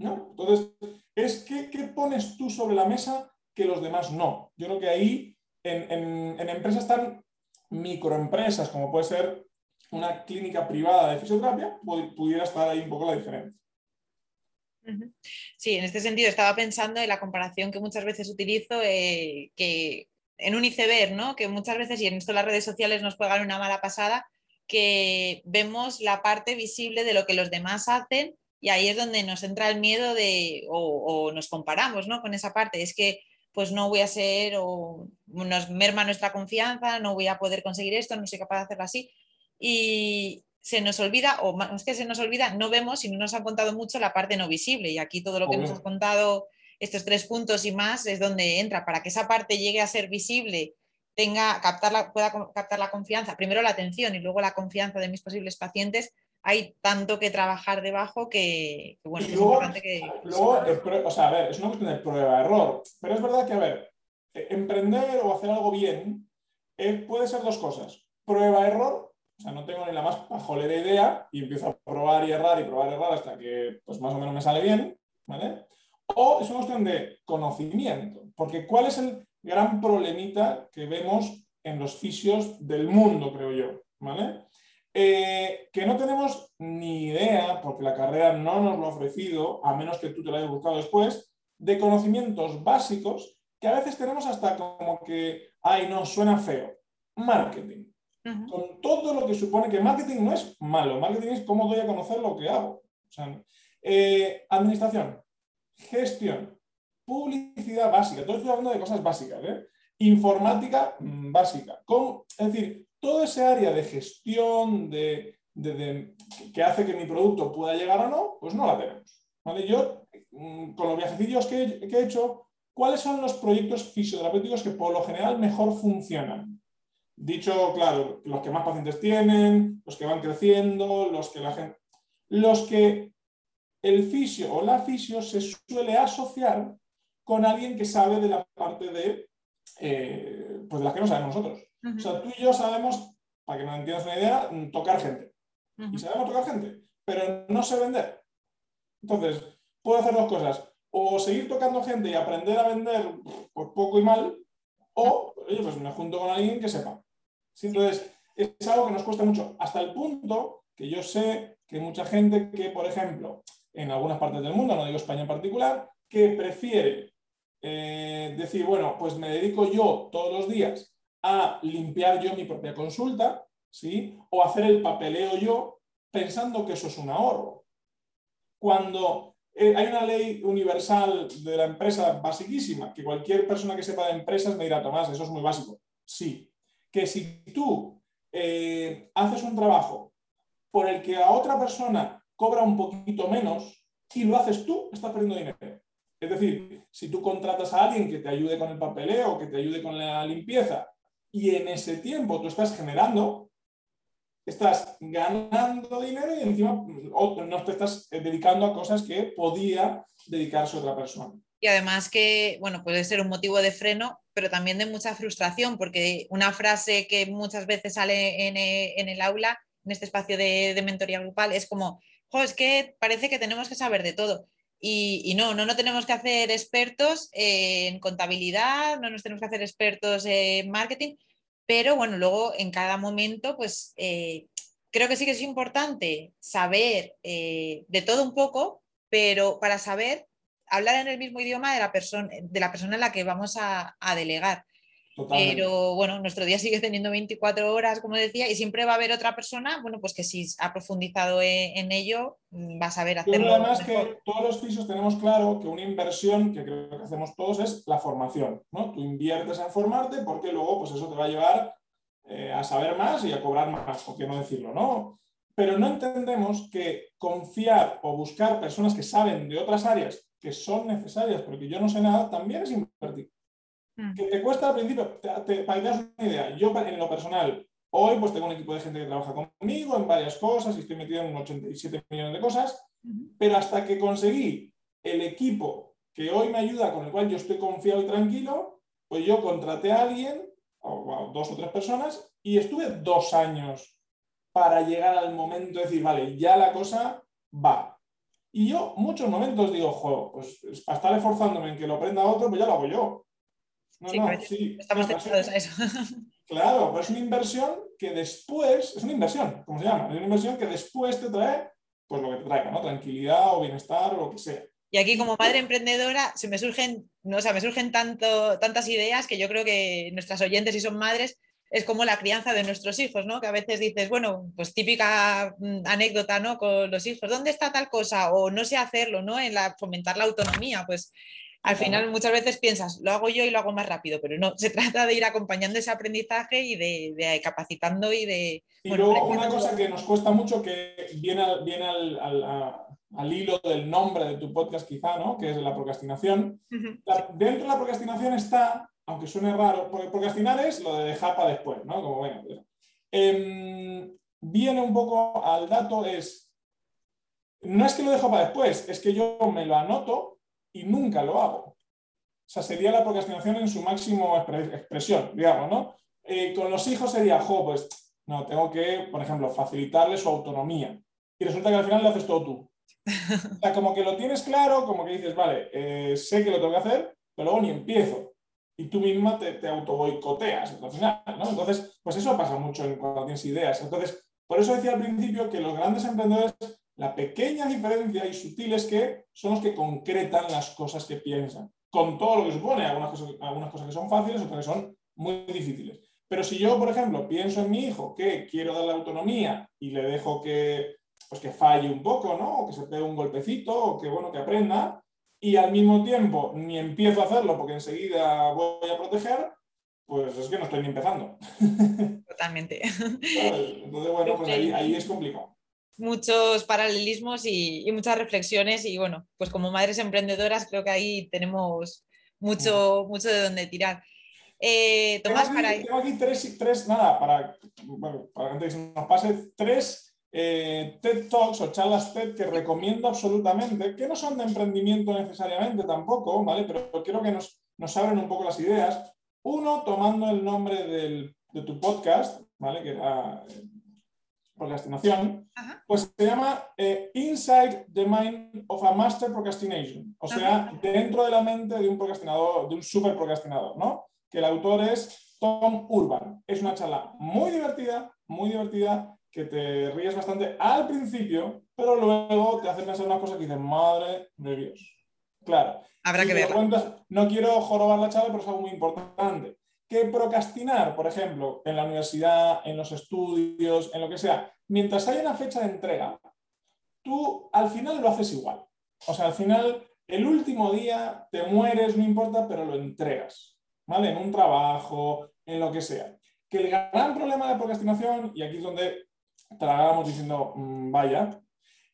¿no? Entonces, es que, ¿qué pones tú sobre la mesa que los demás no? Yo creo que ahí, en, empresas tan microempresas, como puede ser una clínica privada de fisioterapia, pudiera estar ahí un poco la diferencia. Sí, en este sentido estaba pensando en la comparación que muchas veces utilizo, eh, que en un iceberg, ¿no? que muchas veces, y en esto las redes sociales nos juegan una mala pasada, que vemos la parte visible de lo que los demás hacen y ahí es donde nos entra el miedo de, o, nos comparamos ¿no? con esa parte. Es que pues no voy a ser, o nos merma nuestra confianza, no voy a poder conseguir esto, no soy capaz de hacerlo así. Y se nos olvida, o más que se nos olvida, no vemos y no nos han contado mucho la parte no visible. Y aquí todo lo que nos has contado, estos tres puntos y más, es donde entra. Para que esa parte llegue a ser visible, tenga, captar pueda captar la confianza, primero la atención y luego la confianza de mis posibles pacientes, hay tanto que trabajar debajo que, bueno, es importante que... Luego, o sea, a ver, es una cuestión de prueba-error, pero es verdad que, a ver, e, emprender o hacer algo bien eh, puede ser dos cosas. Prueba-error, o sea, no tengo ni la más pajolera idea y empiezo a probar y errar y probar y errar hasta que, pues, más o menos me sale bien, ¿vale? O es una cuestión de conocimiento, porque ¿cuál es el gran problemita que vemos en los fisios del mundo, creo yo, ¿vale? Eh, que no tenemos ni idea, porque la carrera no nos lo ha ofrecido, a menos que tú te lo hayas buscado después, de conocimientos básicos que a veces tenemos hasta como que, ay, no, suena feo. Marketing. Con todo lo que supone que marketing no es malo, marketing es cómo doy a conocer lo que hago. Eh, administración, gestión, publicidad básica, todo estoy hablando de cosas básicas, ¿eh? informática mm, básica. es decir, todo ese área de gestión de, que hace que mi producto pueda llegar o no, pues no la tenemos. Yo, mm, con los viajecillos que, que he hecho, ¿cuáles son los proyectos fisioterapéuticos que por lo general mejor funcionan? Dicho, claro, los que más pacientes tienen, los que van creciendo, los que la gente... Los que el fisio o la fisio se suele asociar con alguien que sabe de la parte de, eh, pues de las que no sabemos nosotros. O sea, tú y yo sabemos, para que nos entiendas una idea, tocar gente. Y sabemos tocar gente, pero no sé vender. Entonces, puedo hacer dos cosas. O seguir tocando gente y aprender a vender por poco y mal, o, oye, pues me junto con alguien que sepa. Entonces, es algo que nos cuesta mucho, hasta el punto que yo sé que hay mucha gente que, por ejemplo, en algunas partes del mundo, no digo España en particular, que prefiere eh, decir, bueno, pues me dedico yo todos los días a limpiar yo mi propia consulta, ¿sí? O hacer el papeleo yo pensando que eso es un ahorro. Cuando eh, hay una ley universal de la empresa basiquísima, que cualquier persona que sepa de empresas me dirá, Tomás, eso es muy básico. Sí, que si tú eh, haces un trabajo por el que a otra persona cobra un poquito menos y lo haces tú, estás perdiendo dinero. Es decir, si tú contratas a alguien que te ayude con el papeleo, que te ayude con la limpieza, y en ese tiempo tú estás generando, estás ganando dinero y encima no te estás dedicando a cosas que podía dedicarse otra persona. Y además que, bueno, puede ser un motivo de freno, pero también de mucha frustración, porque una frase que muchas veces sale en, eh, el aula, en este espacio de, mentoría grupal, es como, es que parece que tenemos que saber de todo. Y, no, no, no tenemos que hacer expertos en contabilidad, no nos tenemos que hacer expertos en marketing, pero bueno, luego en cada momento, pues eh, creo que sí que es importante saber eh, de todo un poco, pero para saber hablar en el mismo idioma de la, persona de la persona en la que vamos a, delegar. Pero bueno, nuestro día sigue teniendo 24 horas, como decía, y siempre va a haber otra persona, bueno, pues que si ha profundizado en, ello, mm, va a saber hacerlo. Además que todos los fisios tenemos claro que una inversión, que creo que hacemos todos, es la formación, ¿no? Tú inviertes en formarte porque luego pues eso te va a llevar eh, a saber más y a cobrar más, por qué no decirlo, ¿no? Pero no entendemos que confiar o buscar personas que saben de otras áreas que son necesarias porque yo no sé nada, también es invertir. Mm. Que te cuesta al principio, para que te una idea, yo en lo personal, hoy pues tengo un equipo de gente que trabaja conmigo en varias cosas y estoy metido en 87 millones de cosas, pero hasta que conseguí el equipo que hoy me ayuda, con el cual yo estoy confiado y tranquilo, pues yo contraté a alguien, o a dos o tres personas, y estuve dos años para llegar al momento de decir, vale, ya la cosa va. Y yo muchos momentos digo, juego, pues para estar esforzándome en que lo aprenda otro, pues ya lo hago yo. No, sí, no, sí. Estamos dedicados a eso. [LAUGHS] Claro, pero es una inversión que después, es una inversión, ¿cómo se llama? Es una inversión que después te trae, pues lo que te traiga, ¿no? Tranquilidad o bienestar o lo que sea. Y aquí como madre emprendedora se me surgen, no, o sea, me surgen tanto, tantas ideas que yo creo que nuestras oyentes, si son madres, es como la crianza de nuestros hijos, ¿no? Que a veces dices, bueno, pues típica mm, anécdota, ¿no? Con los hijos, ¿dónde está tal cosa? O no sé hacerlo, ¿no? En la, fomentar la autonomía, pues al final muchas veces piensas, lo hago yo y lo hago más rápido, pero no, se [LAUGHS] trata de ir acompañando ese aprendizaje y de, capacitando y de... Y luego una cosa que nos cuesta mucho, que viene, viene al, hilo del nombre de tu podcast quizá, ¿no? Que es la procrastinación. dentro de la procrastinación está aunque suene raro, porque procrastinar es lo de dejar para después, ¿no? Como bueno, em, viene un poco al dato, es, no es que lo dejo para después, es que yo me lo anoto y nunca lo hago. O sea, sería la procrastinación en su máximo expresión, digamos, ¿no? Eh, con los hijos sería, jo, pues, no, tengo que, por ejemplo, facilitarle su autonomía. Y resulta que al final lo haces todo tú. O sea, como que lo tienes claro, como que dices, vale, eh, sé que lo tengo que hacer, pero luego ni empiezo y tú misma te, te auto boicoteas Entonces, pues eso pasa mucho cuando tienes ideas. Entonces, por eso decía al principio que los grandes emprendedores, la pequeña diferencia y sutil es que son los que concretan las cosas que piensan, con todo lo que supone, algunas cosas, algunas cosas que son fáciles, otras que son muy difíciles. Pero si yo, por ejemplo, pienso en mi hijo que quiero darle autonomía y le dejo que, pues que falle un poco, ¿no? O que se pegue un golpecito, o que, bueno, que aprenda, y al mismo tiempo ni empiezo a hacerlo porque enseguida voy a proteger, pues es que no estoy ni empezando. [LAUGHS] Totalmente. Entonces, bueno, pues ahí, es complicado. Muchos paralelismos y, muchas reflexiones y bueno, pues como madres emprendedoras creo que ahí tenemos mucho, mucho de donde tirar. Eh, Tomás, tengo aquí, Tengo aquí tres, tres, nada, para, bueno, para que nos pase, tres eh, TED Talks o charlas TED que recomiendo absolutamente, que no son de emprendimiento necesariamente tampoco, ¿vale? Pero quiero que nos, nos abren un poco las ideas. Uno, tomando el nombre de tu podcast, ¿vale? Que era procrastinación, pues se llama eh, Inside the Mind of a Master Procrastination, o sea, dentro de la mente de un procrastinador, de un super procrastinador, ¿no? Que el autor es Tom Urban. Es una charla muy divertida, muy divertida, que te ríes bastante al principio, pero luego te hacen pensar una cosa que dices, madre de Dios. Claro. Habrá que verlo. No quiero jorobar la charla, pero es algo muy importante. Que procrastinar, por ejemplo, en la universidad, en los estudios, en lo que sea, mientras haya una fecha de entrega, tú al final lo haces igual. O sea, al final, el último día te mueres, no importa, pero lo entregas. ¿Vale? En un trabajo, en lo que sea. Que el gran problema de procrastinación, y aquí es donde tragamos diciendo, mm, vaya,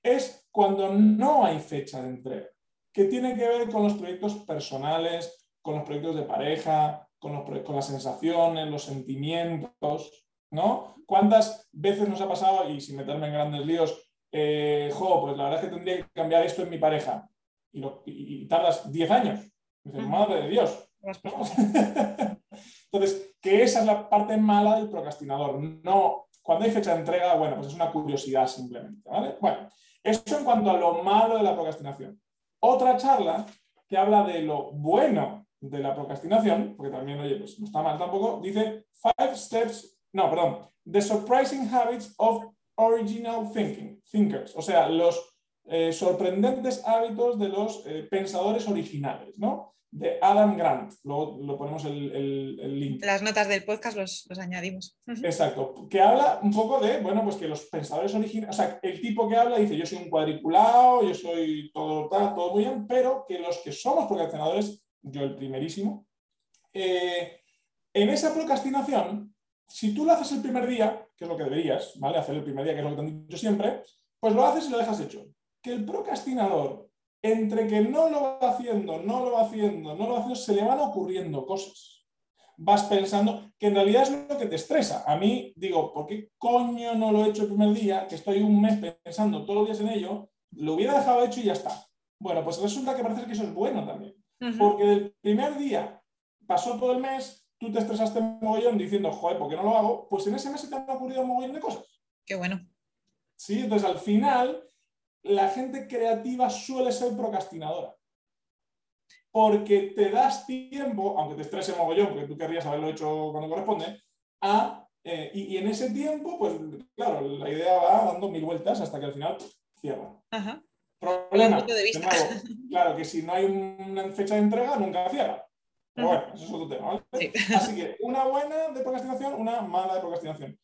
es cuando no hay fecha de entrega, que tiene que ver con los proyectos personales, con los proyectos de pareja, con, los, con las sensaciones, los sentimientos, ¿no? ¿Cuántas veces nos ha pasado, y sin meterme en grandes líos, eh, jo, pues la verdad es que tendría que cambiar esto en mi pareja, y, tardas 10 años? Dices, madre de Dios. [LAUGHS] Entonces, que esa es la parte mala del procrastinador, no cuando hay fecha de entrega, bueno, pues es una curiosidad simplemente, ¿vale? Bueno, eso en cuanto a lo malo de la procrastinación. Otra charla que habla de lo bueno de la procrastinación, porque también, oye, pues no está mal tampoco, dice Five Steps, no, perdón, The Surprising Habits of Original Thinking, Thinkers, o sea, los eh, sorprendentes hábitos de los eh, pensadores originales, ¿no? de Adam Grant. Luego lo ponemos el, el, link. Las notas del podcast los, añadimos. Exacto. Que habla un poco de, bueno, pues que los pensadores originales, o sea, el tipo que habla dice, yo soy un cuadriculado, yo soy todo, todo muy bien, pero que los que somos procrastinadores, yo el primerísimo, eh, en esa procrastinación, si tú lo haces el primer día, que es lo que deberías, ¿vale? Hacer el primer día, que es lo que te han dicho siempre, pues lo haces y lo dejas hecho. Que el procrastinador entre que no lo va haciendo, no lo va haciendo, no lo va haciendo, se le van ocurriendo cosas. Vas pensando que en realidad es lo que te estresa. A mí digo, ¿por qué coño no lo he hecho el primer día? Que estoy un mes pensando todos los días en ello, lo hubiera dejado hecho y ya está. Bueno, pues resulta que parece que eso es bueno también. Porque del primer día pasó todo el mes, tú te estresaste mogollón diciendo, joder, ¿por qué no lo hago? Pues en ese mes se te han ocurrido un mogollón de cosas. Qué bueno. Sí, entonces al final la gente creativa suele ser procrastinadora. Porque te das tiempo, aunque te estrese mogollón, porque tú querrías haberlo hecho cuando corresponde, a, eh, y, en ese tiempo, pues claro, la idea va dando mil vueltas hasta que al final cierra. Problema, [LAUGHS] claro, que si no hay una fecha de entrega, nunca cierra. Pero bueno, eso es otro tema. [LAUGHS] Así que una buena de procrastinación, una mala de procrastinación.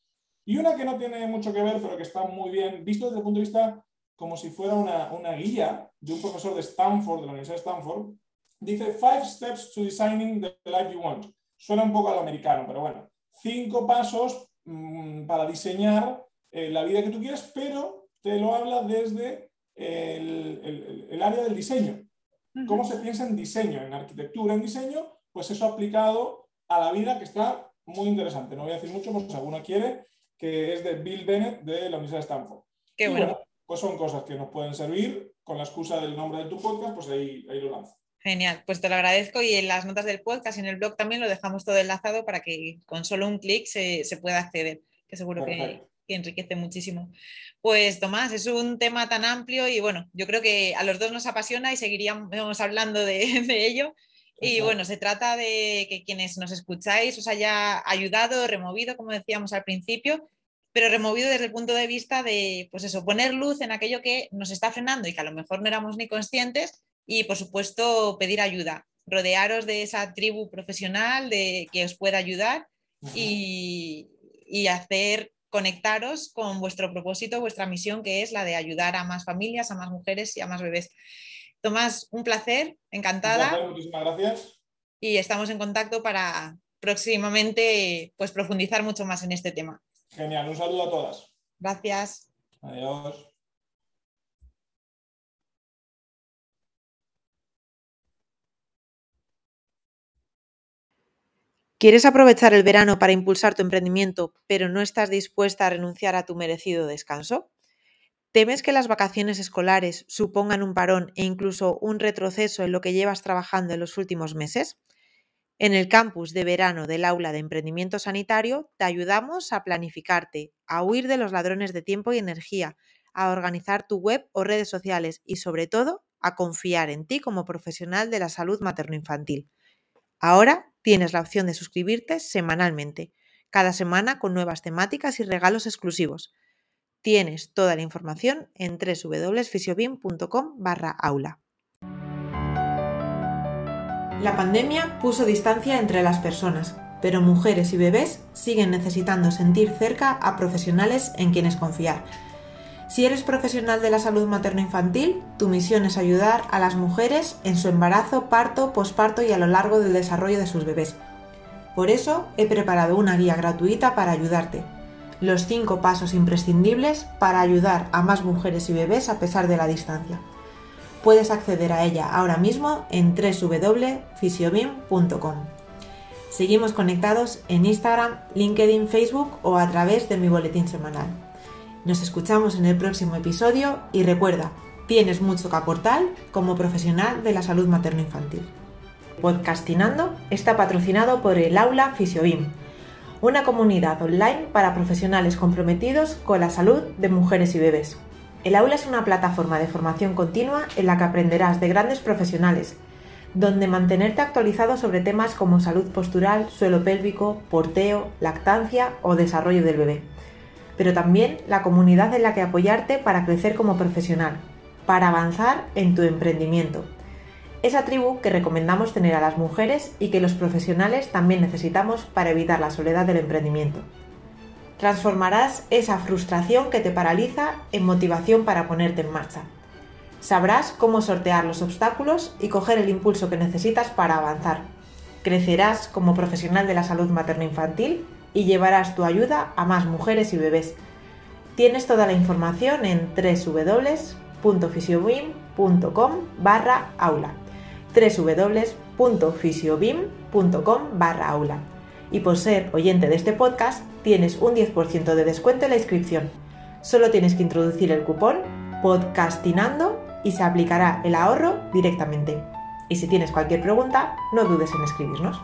Y una que no tiene mucho que ver, pero que está muy bien visto desde el punto de vista como si fuera una, guía de un profesor de Stanford, de la Universidad de Stanford, dice Five Steps to Designing the Life You Want. Suena un poco al americano, pero bueno, cinco pasos mm, para diseñar eh, la vida que tú quieres, pero te lo habla desde el, área del diseño. ¿Cómo se piensa en diseño, en arquitectura, en diseño? Pues eso aplicado a la vida que está muy interesante. No voy a decir mucho, pues si alguno quiere, que es de Bill Bennett de la Universidad de Stanford. Qué bueno pues son cosas que nos pueden servir. Con la excusa del nombre de tu podcast, pues ahí, lo lanzo. Genial, pues te lo agradezco y en las notas del podcast y en el blog también lo dejamos todo enlazado para que con solo un clic se, pueda acceder, que seguro que, enriquece muchísimo. Pues Tomás, es un tema tan amplio y bueno, yo creo que a los dos nos apasiona y seguiríamos hablando de, [LAUGHS] ello. Y bueno, se trata de que quienes nos escucháis os haya ayudado, removido, como decíamos al principio, pero removido desde el punto de vista de, pues eso, poner luz en aquello que nos está frenando y que a lo mejor no éramos ni conscientes y, por supuesto, pedir ayuda. Rodearos de esa tribu profesional de, que os pueda ayudar y, hacer conectaros con vuestro propósito, vuestra misión, que es la de ayudar a más familias, a más mujeres y a más bebés. Tomás, un placer, encantada. muchísimas gracias. Y estamos en contacto para próximamente pues, profundizar mucho más en este tema. Genial, un saludo a todas. Gracias. Adiós. ¿Quieres aprovechar el verano para impulsar tu emprendimiento, pero no estás dispuesta a renunciar a tu merecido descanso? ¿Temes que las vacaciones escolares supongan un parón e incluso un retroceso en lo que llevas trabajando en los últimos meses? En el campus de verano del aula de emprendimiento sanitario te ayudamos a planificarte, a huir de los ladrones de tiempo y energía, a organizar tu web o redes sociales y sobre todo a confiar en ti como profesional de la salud materno-infantil. Ahora tienes la opción de suscribirte semanalmente, cada semana con nuevas temáticas y regalos exclusivos. Tienes toda la información en www.fisiobin.com barra aula. La pandemia puso distancia entre las personas, pero mujeres y bebés siguen necesitando sentir cerca a profesionales en quienes confiar. Si eres profesional de la salud materno-infantil, tu misión es ayudar a las mujeres en su embarazo, parto, posparto y a lo largo del desarrollo de sus bebés. Por eso he preparado una guía gratuita para ayudarte. Los 5 pasos imprescindibles para ayudar a más mujeres y bebés a pesar de la distancia. Puedes acceder a ella ahora mismo en www.fisiobim.com. Seguimos conectados en Instagram, LinkedIn, Facebook o a través de mi boletín semanal. Nos escuchamos en el próximo episodio y recuerda, tienes mucho que aportar como profesional de la salud materno-infantil. Podcastinando está patrocinado por el Aula Fisiobim, una comunidad online para profesionales comprometidos con la salud de mujeres y bebés. El aula es una plataforma de formación continua en la que aprenderás de grandes profesionales, donde mantenerte actualizado sobre temas como salud postural, suelo pélvico, porteo, lactancia o desarrollo del bebé. Pero también la comunidad en la que apoyarte para crecer como profesional, para avanzar en tu emprendimiento. esa tribu que recomendamos tener a las mujeres y que los profesionales también necesitamos para evitar la soledad del emprendimiento. Transformarás esa frustración que te paraliza en motivación para ponerte en marcha. Sabrás cómo sortear los obstáculos y coger el impulso que necesitas para avanzar. Crecerás como profesional de la salud materno-infantil y llevarás tu ayuda a más mujeres y bebés. Tienes toda la información en www.fisiobim.com barra aula www.fisiobim.com barra aula y por ser oyente de este podcast tienes un 10% de descuento en la inscripción. Solo tienes que introducir el cupón podcastinando y se aplicará el ahorro directamente. Y si tienes cualquier pregunta, no dudes en escribirnos.